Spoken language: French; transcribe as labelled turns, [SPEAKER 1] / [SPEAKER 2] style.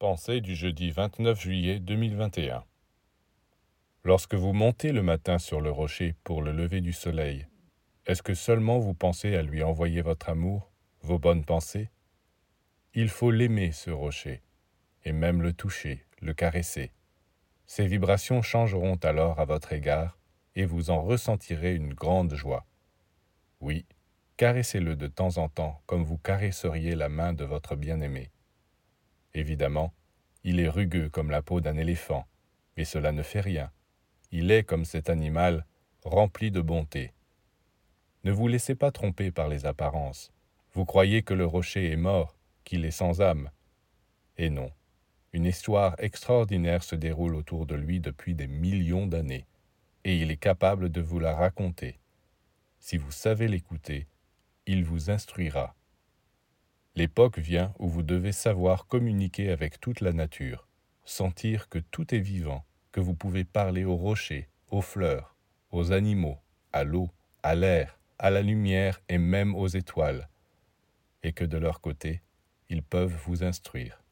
[SPEAKER 1] Pensée du jeudi 29 juillet 2021 Lorsque vous montez le matin sur le rocher pour le lever du soleil, est-ce que seulement vous pensez à lui envoyer votre amour, vos bonnes pensées? Il faut l'aimer, ce rocher, et même le toucher, le caresser. Ses vibrations changeront alors à votre égard, et vous en ressentirez une grande joie. Oui, caressez-le de temps en temps comme vous caresseriez la main de votre bien-aimé. Évidemment, il est rugueux comme la peau d'un éléphant, mais cela ne fait rien. Il est comme cet animal, rempli de bonté. Ne vous laissez pas tromper par les apparences. Vous croyez que le rocher est mort, qu'il est sans âme. Et non, une histoire extraordinaire se déroule autour de lui depuis des millions d'années, et il est capable de vous la raconter. Si vous savez l'écouter, il vous instruira. L'époque vient où vous devez savoir communiquer avec toute la nature, sentir que tout est vivant, que vous pouvez parler aux rochers, aux fleurs, aux animaux, à l'eau, à l'air, à la lumière et même aux étoiles, et que de leur côté, ils peuvent vous instruire.